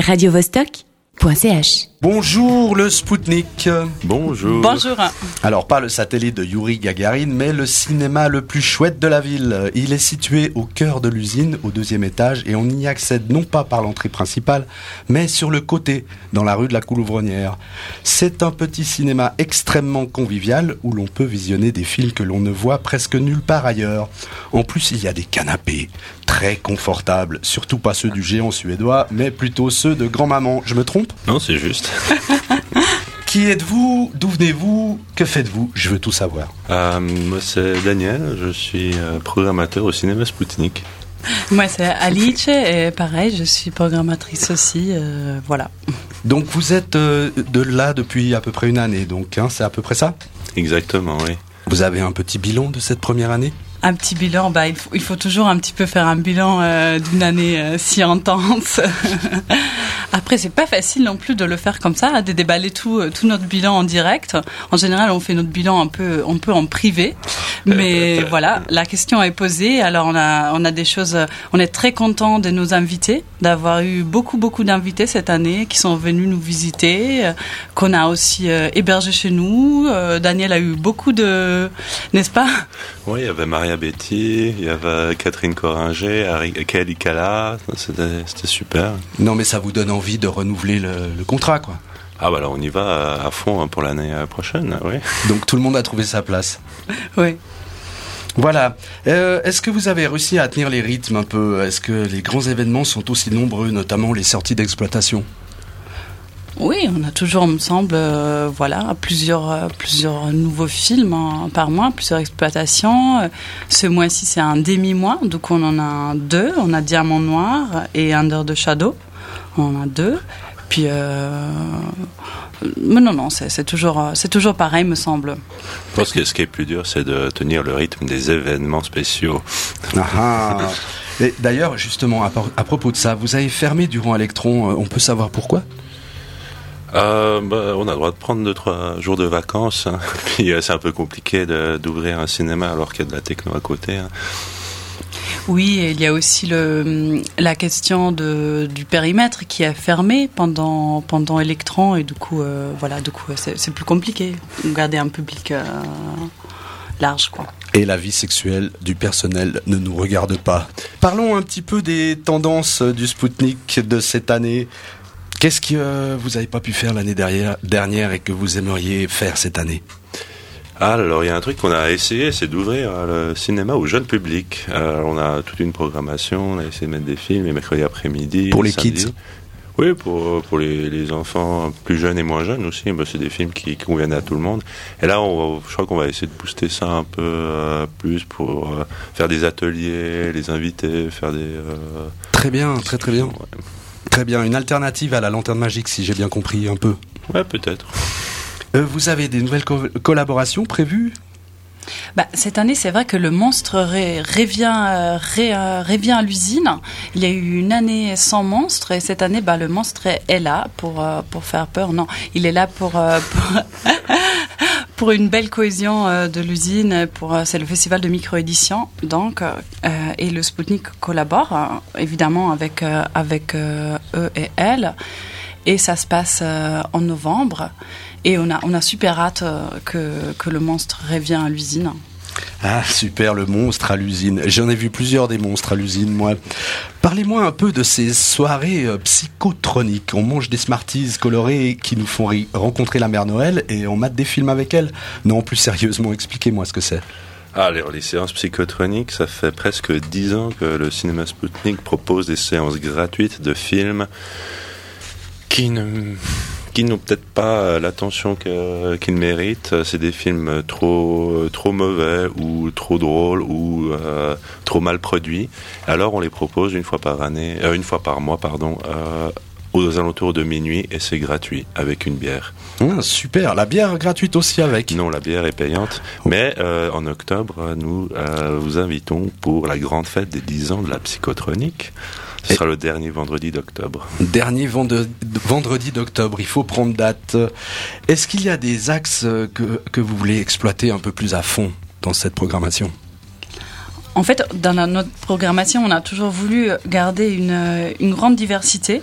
radiovostok.ch Bonjour le Spoutnik. Bonjour. Bonjour. Alors pas le satellite de Yuri Gagarin, mais le cinéma le plus chouette de la ville. Il est situé au cœur de l'usine, au deuxième étage, et on y accède non pas par l'entrée principale, mais sur le côté, dans la rue de la Coulouvronnière. C'est un petit cinéma extrêmement convivial où l'on peut visionner des films que l'on ne voit presque nulle part ailleurs. En plus, il y a des canapés très confortables, surtout pas ceux du géant suédois, mais plutôt ceux de grand-maman. Je me trompe? Non, c'est juste. Qui êtes-vous? D'où venez-vous? Que faites-vous? Je veux tout savoir. Euh, moi, c'est Daniel. Je suis euh, programmateur au cinéma Spoutnik. Moi, c'est Alice et pareil, je suis programmatrice aussi. euh, voilà. Donc vous êtes euh, de là depuis à peu près une année, donc hein, c'est à peu près ça? Exactement, oui. Vous avez un petit bilan de cette première année? Un petit bilan, bah, il, faut, il faut toujours un petit peu faire un bilan euh, d'une année euh, si intense. Après, c'est pas facile non plus de le faire comme ça, de déballer tout, euh, tout notre bilan en direct. En général, on fait notre bilan un peu, un peu en privé. Mais voilà, la question est posée. Alors, on a, on a des choses. euh, On est très content de nos invités, d'avoir eu beaucoup, beaucoup d'invités cette année qui sont venus nous visiter, euh, qu'on a aussi euh, hébergé chez nous. Euh, Daniel a eu beaucoup de, n'est-ce pas? Oui, il y avait Maria Betty, il y avait Catherine Coringer, Kelly Kala. C'était c'était super. Non mais ça vous donne envie de renouveler le, le contrat quoi. Ah, bah alors on y va à, à fond hein, pour l'année euh, prochaine, oui. Donc tout le monde a trouvé sa place. Oui. Voilà. Euh, Est-ce que vous avez réussi à tenir les rythmes un peu? Est-ce que les grands événements sont aussi nombreux, notamment les sorties d'exploitation? Oui, on a toujours, me semble, euh, voilà, plusieurs, euh, plusieurs nouveaux films hein, par mois, plusieurs exploitations. Euh, Ce mois-ci, c'est un demi-mois, donc on en a deux. On a Diamant Noir et Under the Shadow. On en a deux. Puis, euh, mais non, non, c'est toujours, euh, c'est toujours pareil, me semble. Je pense que ce qui est plus dur, c'est de tenir le rythme des événements spéciaux. Ah ah. Et D'ailleurs, justement, à, propos de ça, vous avez fermé durant Electron, euh, on peut savoir pourquoi? Euh, bah, on a le droit de prendre deux, trois jours de vacances. hein. Puis euh, c'est un peu compliqué d'ouvrir un cinéma alors qu'il y a de la techno à côté. hein. Oui, il y a aussi le, la question du périmètre qui est fermé pendant, pendant Electron, et du coup, euh, voilà, du coup, c'est plus compliqué. Garder un public euh, large, quoi. Et la vie sexuelle du personnel ne nous regarde pas. Parlons un petit peu des tendances du Spoutnik de cette année. Qu'est-ce que euh, vous n'avez pas pu faire l'année dernière et que vous aimeriez faire cette année? Ah, alors il y a un truc qu'on a essayé, c'est d'ouvrir euh, le cinéma au jeune public. Euh, on a toute une programmation, on a essayé de mettre des films les mercredis après-midi. Pour les samedi. kids Oui, pour, pour les, les enfants plus jeunes et moins jeunes aussi. Bah, c'est des films qui, qui conviennent à tout le monde. Et là, on je crois qu'on va essayer de booster ça un peu euh, plus pour faire des ateliers, les inviter, faire des... Très bien, très très bien. ouais. Très bien, une alternative à la lanterne magique si j'ai bien compris un peu. Ouais, peut-être. Euh, vous avez des nouvelles co- collaborations prévues? Bah, cette année, c'est vrai que le monstre ré- euh, euh, à l'usine. Il y a eu une année sans monstre et cette année, bah, le monstre est, là pour, pour faire peur. Non, il est là pour, pour, une belle cohésion de l'usine. Pour, c'est le festival de micro-édition. Donc, et le Spoutnik collabore évidemment avec, avec eux et elles. Et ça se passe en novembre. Et on a, on a super hâte euh, que, que le monstre revient à l'usine. Ah super, le monstre à l'usine. J'en ai vu plusieurs des monstres à l'usine, moi. Parlez-moi un peu de ces soirées euh, psychotroniques. On mange des Smarties colorées qui nous font rencontrer la mère Noël et on mate des films avec elle. Non, plus sérieusement, expliquez-moi ce que c'est. Ah, les, les séances psychotroniques, ça fait presque dix ans que le cinéma Spoutnik propose des séances gratuites de films qui ne qui n'ont peut-être pas euh, l'attention que- qu'ils méritent. C'est des films trop trop mauvais ou trop drôles ou euh, trop mal produits. Alors on les propose une fois par année, euh, une fois par mois, pardon. Aux alentours de minuit et c'est gratuit avec une bière. Ah, super, la bière gratuite aussi avec. Non, la bière est payante. Mais euh, en octobre, nous euh, vous invitons pour la grande fête des 10 ans de la psychotronique. Ce Et- sera le dernier vendredi d'octobre. Dernier vende- vendredi d'octobre, il faut prendre date. Est-ce qu'il y a des axes que, que vous voulez exploiter un peu plus à fond dans cette programmation? En fait, dans notre programmation, on a toujours voulu garder une, une grande diversité.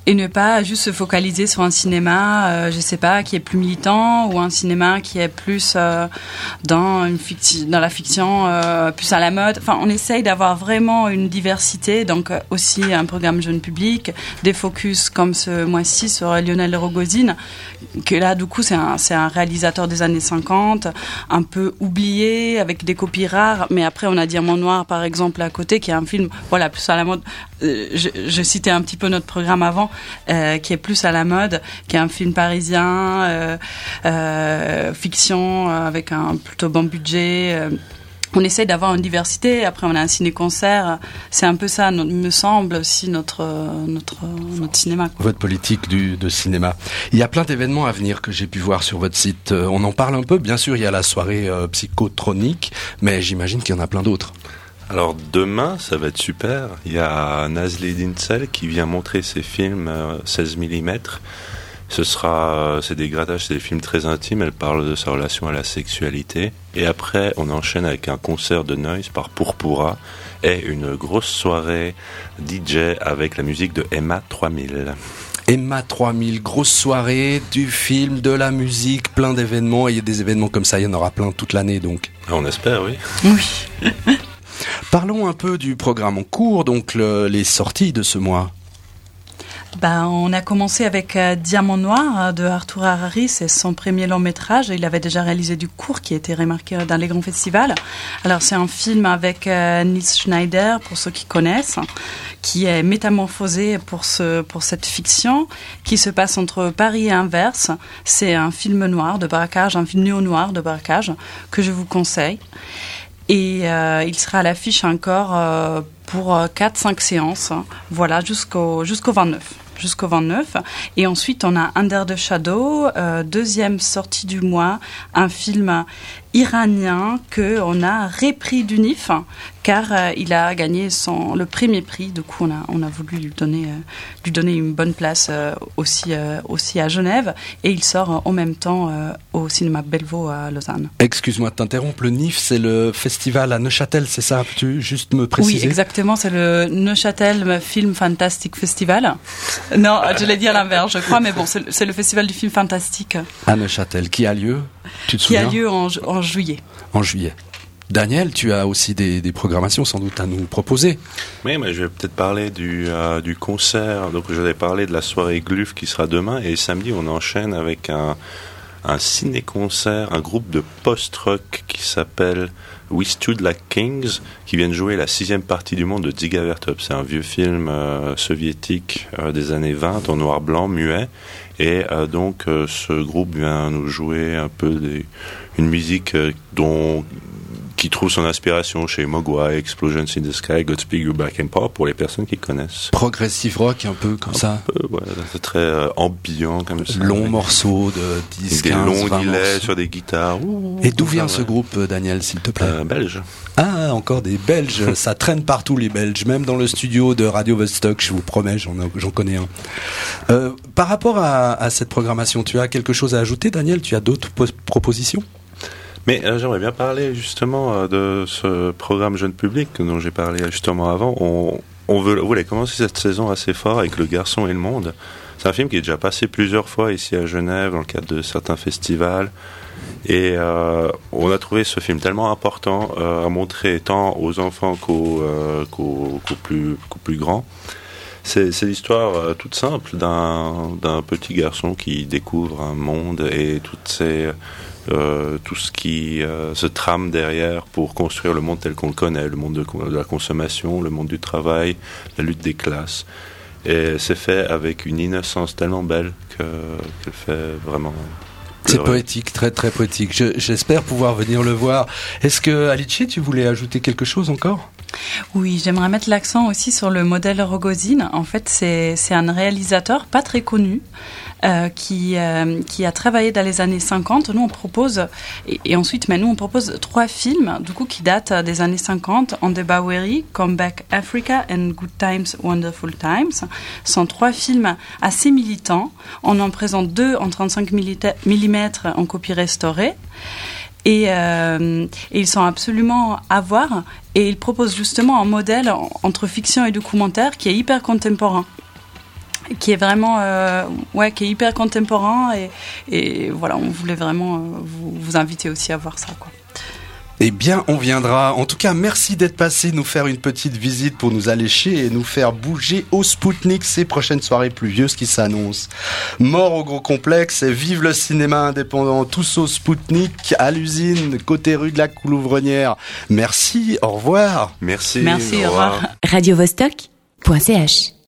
et ne pas juste se focaliser sur un cinéma, euh, je sais pas, qui est plus militant ou un cinéma qui est plus euh, dans une fiction, dans la fiction, euh, plus à la mode. Enfin, on essaye d'avoir vraiment une diversité, donc euh, aussi un programme jeune public, des focus comme ce mois-ci sur Lionel Rogozine, que là, du coup, c'est un, un réalisateur des années 50, un peu oublié, avec des copies rares, mais après, on a Diamant Noir, par exemple, à côté, qui est un film, voilà, plus à la mode. Je citais un petit peu notre programme avant, euh, qui est plus à la mode, qui est un film parisien, euh, euh, fiction, avec un plutôt bon budget. on essaie d'avoir une diversité. Après, on a un ciné-concert. C'est un peu ça, me semble, aussi notre notre notre cinéma. Votre politique du, de cinéma. Il y a plein d'événements à venir que j'ai pu voir sur votre site. On en parle un peu. Bien sûr, il y a la soirée euh, psychotronique, mais j'imagine qu'il y en a plein d'autres. Alors demain, ça va être super. Il y a Nazli Dinsel qui vient montrer ses films euh, 16 mm. Ce sera, euh, c'est des grattages, c'est des films très intimes. Elle parle de sa relation à la sexualité. Et après, on enchaîne avec un concert de Noise par Purpura et une grosse soirée DJ avec la musique de Emma 3000. Emma 3000, grosse soirée, du film, de la musique, plein d'événements. Et il y a des événements comme ça, il y en aura plein toute l'année donc. On espère, oui. Oui. Parlons un peu du programme en cours, donc le- les sorties de ce mois. Ben, on a commencé avec euh, Diamant Noir euh, de Arthur Harari, c'est son premier long métrage. Il avait déjà réalisé du court qui a été remarqué dans les grands festivals. Alors c'est un film avec euh, Nils Schneider, pour ceux qui connaissent, qui est métamorphosé pour, ce, pour cette fiction qui se passe entre Paris et Anvers. C'est un film noir de braquage, un film néo-noir de braquage que je vous conseille. Et euh, il sera à l'affiche encore euh, pour 4-5 séances, hein. voilà, jusqu'au jusqu'au 29. Jusqu'au 29. Et ensuite, on a Under the Shadow, euh, deuxième sortie du mois, un film iranien que on a repris du NIF, car euh, il a gagné son, le premier prix. Du coup, on a, on a voulu lui donner, euh, lui donner une bonne place euh, aussi, aussi à Genève. Et il sort en même temps au cinéma Bellevaux à Lausanne. Excuse-moi de t'interrompre, le NIF, c'est le festival à Neuchâtel, c'est ça? Peux-tu juste me préciser? Oui, exactement. C'est le Neuchâtel Film Fantastic Festival. Non, je l'ai dit à l'inverse, je crois, mais bon, c'est le- festival du film fantastique À Neuchâtel, qui a lieu? Tu te qui a souviens? lieu en, en juillet. En juillet. Daniel, tu as aussi des, des programmations sans doute à nous proposer. Oui, mais je vais peut-être parler du, euh, du concert. Donc, je vais parler de la soirée Gluf qui sera demain. Et samedi, on enchaîne avec un, un ciné-concert, un groupe de post-rock qui s'appelle We Stood Like Kings, qui vient de jouer la sixième partie du monde de Dziga Vertop. C'est un vieux film euh, soviétique euh, des années 20, en noir-blanc, muet. Et euh, donc, euh, ce groupe vient nous jouer un peu des, une musique euh, dont qui trouve son inspiration chez Mogwai, Explosions in the Sky, Godspeed You Back and Pop, pour les personnes qui connaissent. Progressive rock, un peu comme ça. C'est très euh, ambiant comme ça. Long Avec morceau de 10, Des 15, longs 20 delays morceaux. sur des guitares. Ouh, Et d'où vient ça, ce ouais. groupe, euh, Daniel, s'il te plaît Euh, Belge. Ah, encore des Belges. Ça traîne partout, les Belges. Même dans le studio de Radio Vostok, je vous promets, j'en j'en connais un. Euh, par rapport à, à cette programmation, tu as quelque chose à ajouter, Daniel? Tu as d'autres pos- propositions? Mais euh, j'aimerais bien parler justement euh, de ce programme jeune public dont j'ai parlé justement avant. On, on, veut, voulait commencer cette saison assez fort avec Le Garçon et le Monde. C'est un film qui est déjà passé plusieurs fois ici à Genève dans le cadre de certains festivals. Et euh, on a trouvé ce film tellement important à montrer tant aux enfants qu'aux plus, plus grands. C'est l'histoire toute simple d'un petit garçon qui découvre un monde et toutes ces, euh, tout ce qui euh, se trame derrière pour construire le monde tel qu'on le connaît, le monde de, la consommation, le monde du travail, la lutte des classes. Et c'est fait avec une innocence tellement belle que qu'elle fait vraiment. C'est poétique, très très poétique. Je- J'espère pouvoir venir le voir. Est-ce que, Alice, tu voulais ajouter quelque chose encore? Oui, j'aimerais mettre l'accent aussi sur le modèle Rogozine. En fait, c'est un réalisateur pas très connu euh, qui, euh, qui a travaillé dans les années 50. Nous, on propose, et, et ensuite, mais nous, on propose trois films, du coup, qui datent des années 50, On the Bowery, Come Back Africa and Good Times, Wonderful Times. Ce sont trois films assez militants. On en présente deux en 35 mm en copie restaurée. Et, euh, ils sont absolument à voir. Et ils proposent justement un modèle en- entre fiction et documentaire qui est hyper contemporain. qui est vraiment, euh, ouais, qui est hyper contemporain et, voilà, on voulait vraiment vous, vous inviter aussi à voir ça, quoi. Eh bien, on viendra. En tout cas, merci d'être passé nous faire une petite visite pour nous allécher et nous faire bouger au Spoutnik ces prochaines soirées pluvieuses qui s'annoncent. Mort au gros complexe, vive le cinéma indépendant, tous au Spoutnik, à l'usine, côté rue de la Coulouvrenière. Merci, au revoir. Merci. Merci, au revoir. Radio